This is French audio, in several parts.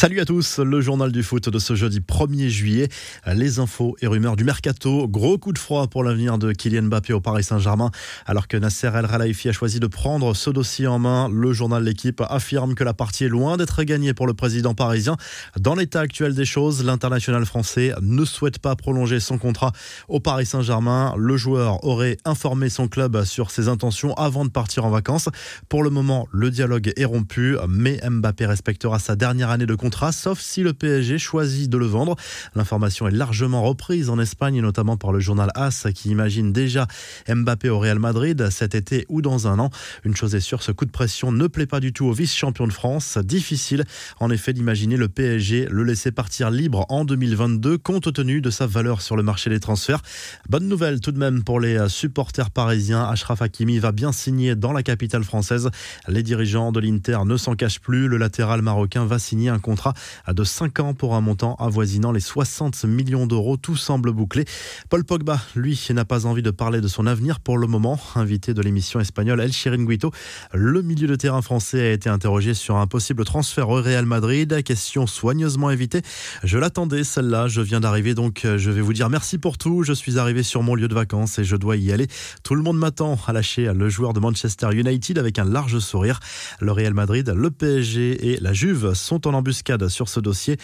Salut à tous, le journal du foot de ce jeudi 1er juillet. Les infos et rumeurs du mercato. Gros coup de froid pour l'avenir de Kylian Mbappé au Paris Saint-Germain. Alors que Nasser El Khelaifi a choisi de prendre ce dossier en main, le journal L'équipe affirme que la partie est loin d'être gagnée pour le président parisien. Dans l'état actuel des choses, l'international français ne souhaite pas prolonger son contrat au Paris Saint-Germain. Le joueur aurait informé son club sur ses intentions avant de partir en vacances. Pour le moment, le dialogue est rompu, mais Mbappé respectera sa dernière année de contrat, sauf si le PSG choisit de le vendre. L'information est largement reprise en Espagne, notamment par le journal AS, qui imagine déjà Mbappé au Real Madrid cet été ou dans un an. Une chose est sûre, ce coup de pression ne plaît pas du tout au vice-champion de France. Difficile, en effet, d'imaginer le PSG le laisser partir libre en 2022, compte tenu de sa valeur sur le marché des transferts. Bonne nouvelle tout de même pour les supporters parisiens. Ashraf Hakimi va bien signer dans la capitale française. Les dirigeants de l'Inter ne s'en cachent plus. Le latéral marocain va signer un contrat de 5 ans pour un montant avoisinant les 60 millions d'euros. Tout semble bouclé. Paul Pogba, lui, n'a pas envie de parler de son avenir pour le moment. Invité de l'émission espagnole El Chiringuito, le milieu de terrain français a été interrogé sur un possible transfert au Real Madrid. Question soigneusement évitée. Je l'attendais, celle-là. Je viens d'arriver, donc je vais vous dire merci pour tout. Je suis arrivé sur mon lieu de vacances et je dois y aller. Tout le monde m'attend à lâcher le joueur de Manchester United avec un large sourire. Le Real Madrid, le PSG et la Juve sont en embuscade sur ce dossier.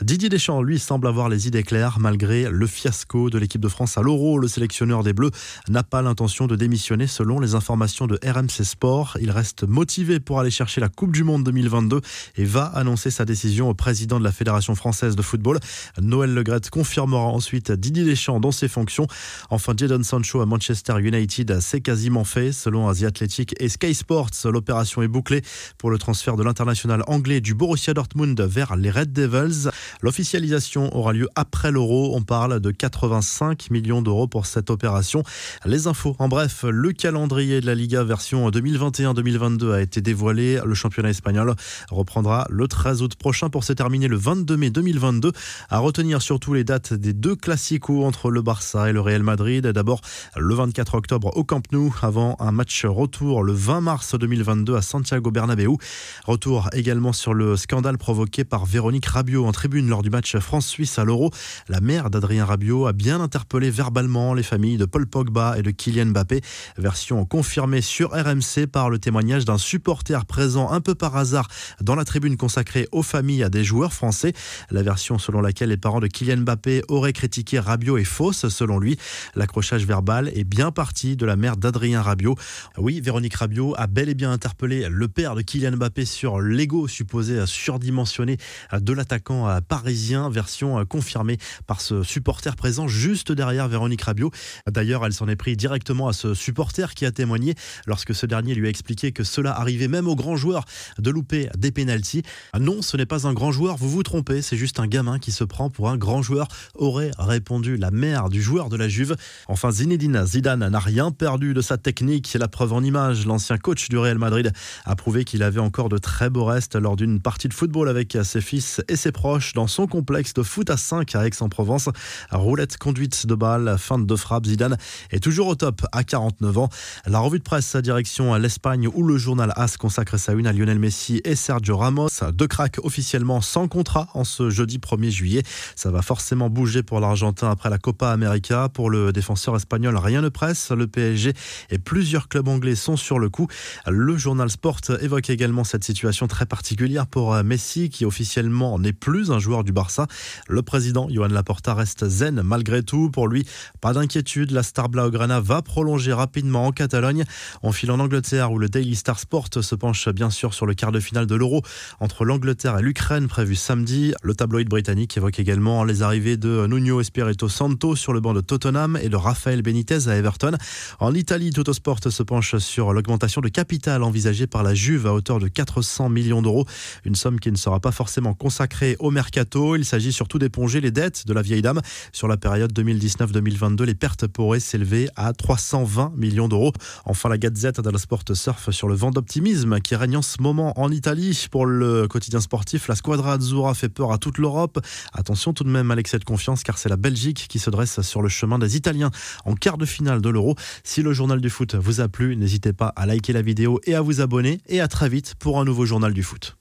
Didier Deschamps, lui, semble avoir les idées claires malgré le fiasco de l'équipe de France à l'Euro. Le sélectionneur des Bleus n'a pas l'intention de démissionner selon les informations de RMC Sport. Il reste motivé pour aller chercher la Coupe du Monde 2022 et va annoncer sa décision au président de la Fédération française de football. Noël Legrette confirmera ensuite Didier Deschamps dans ses fonctions. Enfin, Jadon Sancho à Manchester United, c'est quasiment fait. Selon Asia Athletic et Sky Sports, l'opération est bouclée pour le transfert de l'international anglais du Borussia Dortmund vers les Red Devils. L'officialisation aura lieu après l'euro. On parle de 85 millions d'euros pour cette opération. Les infos, en bref, le calendrier de la Liga version 2021-2022 a été dévoilé. Le championnat espagnol reprendra le 13 août prochain pour se terminer le 22 mai 2022. À retenir surtout les dates des deux classicos entre le Barça et le Real Madrid. D'abord le 24 octobre au Camp Nou avant un match retour le 20 mars 2022 à Santiago Bernabéu. Retour également sur le scandale provoqué par Véronique Rabiot en tribune lors du match France-Suisse à l'Euro. La mère d'Adrien Rabiot a bien interpellé verbalement les familles de Paul Pogba et de Kylian Mbappé. Version confirmée sur RMC par le témoignage d'un supporter présent un peu par hasard dans la tribune consacrée aux familles à des joueurs français. La version selon laquelle les parents de Kylian Mbappé auraient critiqué Rabiot est fausse selon lui. L'accrochage verbal est bien parti de la mère d'Adrien Rabiot. Oui, Véronique Rabiot a bel et bien interpellé le père de Kylian Mbappé sur l'ego supposé surdimensionné de l'attaquant euh, parisien, version euh, confirmée par ce supporter présent juste derrière Véronique Rabiot. D'ailleurs, elle s'en est pris directement à ce supporter qui a témoigné lorsque ce dernier lui a expliqué que cela arrivait même aux grands joueurs de louper des pénalties. Ah non, ce n'est pas un grand joueur, vous vous trompez, c'est juste un gamin qui se prend pour un grand joueur, aurait répondu la mère du joueur de la Juve. Enfin, Zinedine Zidane n'a rien perdu de sa technique, la preuve en image. L'ancien coach du Real Madrid a prouvé qu'il avait encore de très beaux restes lors d'une partie de football avec à ses fils et ses proches dans son complexe de foot à 5 à Aix-en-Provence. Roulette conduite de balle, fin de frappe, Zidane est toujours au top à 49 ans. La revue de presse à direction à l'Espagne où le journal AS consacre sa une à Lionel Messi et Sergio Ramos. Deux cracks officiellement sans contrat en ce jeudi 1er juillet. Ça va forcément bouger pour l'Argentin après la Copa América. Pour le défenseur espagnol, rien ne presse. Le PSG et plusieurs clubs anglais sont sur le coup. Le journal Sport évoque également cette situation très particulière pour Messi qui officiellement n'est plus un joueur du Barça. Le président Johan Laporta reste zen malgré tout. Pour lui, pas d'inquiétude. La star Blaugrana va prolonger rapidement en Catalogne. On file en Angleterre où le Daily Star Sport se penche bien sûr sur le quart de finale de l'Euro entre l'Angleterre et l'Ukraine prévu samedi. Le tabloïd britannique évoque également les arrivées de Nuno Espirito Santo sur le banc de Tottenham et de Rafael Benitez à Everton. En Italie, Sport se penche sur l'augmentation de capital envisagée par la Juve à hauteur de 400 millions d'euros. Une somme qui ne sera pas forcément consacré au mercato. Il s'agit surtout d'éponger les dettes de la vieille dame. Sur la période 2019-2022, les pertes pourraient s'élever à 320 millions d'euros. Enfin, la Gazette dello Sport surfe sur le vent d'optimisme qui règne en ce moment en Italie. Pour le quotidien sportif, la Squadra Azzurra fait peur à toute l'Europe. Attention tout de même à l'excès de confiance car c'est la Belgique qui se dresse sur le chemin des Italiens en quart de finale de l'Euro. Si le journal du foot vous a plu, n'hésitez pas à liker la vidéo et à vous abonner. Et à très vite pour un nouveau journal du foot.